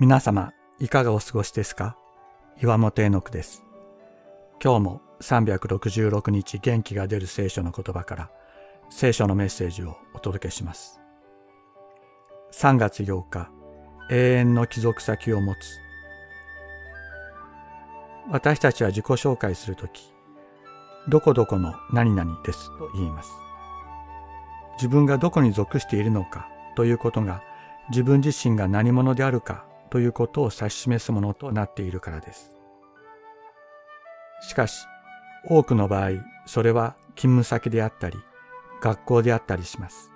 皆様、いかがお過ごしですか？岩本絵の句です。今日も366日元気が出る聖書の言葉から聖書のメッセージをお届けします。3月8日、永遠の帰属先を持つ。私たちは自己紹介するとき、どこどこの何々ですと言います。自分がどこに属しているのかということが自分自身が何者であるかということを指し示すものとなっているからです。しかし、多くの場合、それは勤務先であったり、学校であったりします。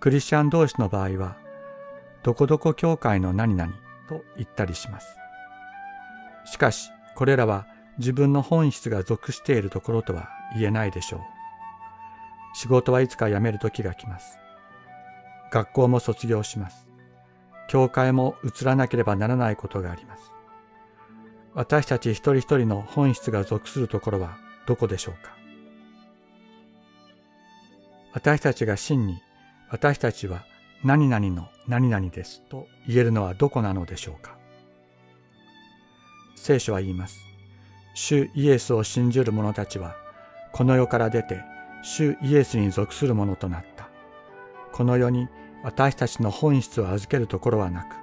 クリスチャン同士の場合は、どこどこ教会の何々と言ったりします。しかし、これらは自分の本質が属しているところとは言えないでしょう。仕事はいつか辞める時が来ます。学校も卒業します。教会も移らなければならないことがあります。私たち一人一人の本質が属するところはどこでしょうか？私たちが真に私たちは何々の何々ですと言えるのはどこなのでしょうか？聖書は言います。主イエスを信じる者たちはこの世から出て主イエスに属する者となった。この世に私たちの本質を預けるところはなく、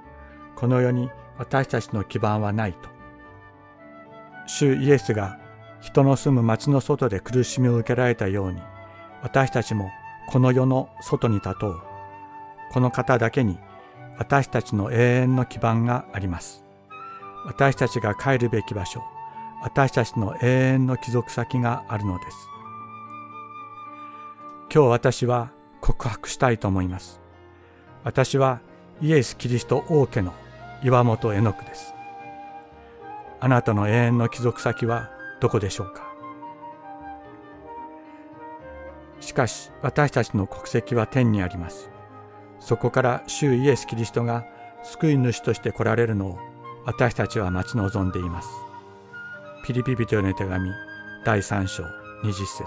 この世に私たちの基盤はないと。主イエスが人の住む町の外で苦しみを受けられたように、私たちもこの世の外に立とう。この方だけに私たちの永遠の基盤があります。私たちが帰るべき場所、私たちの永遠の帰属先があるのです。今日私は告白したいと思います。私はイエス・キリスト王家の岩本絵の句です。あなたの永遠の帰属先はどこでしょうか？しかし私たちの国籍は天にあります。そこから主イエス・キリストが救い主として来られるのを私たちは待ち望んでいます。ピリピ人への手紙第3章20節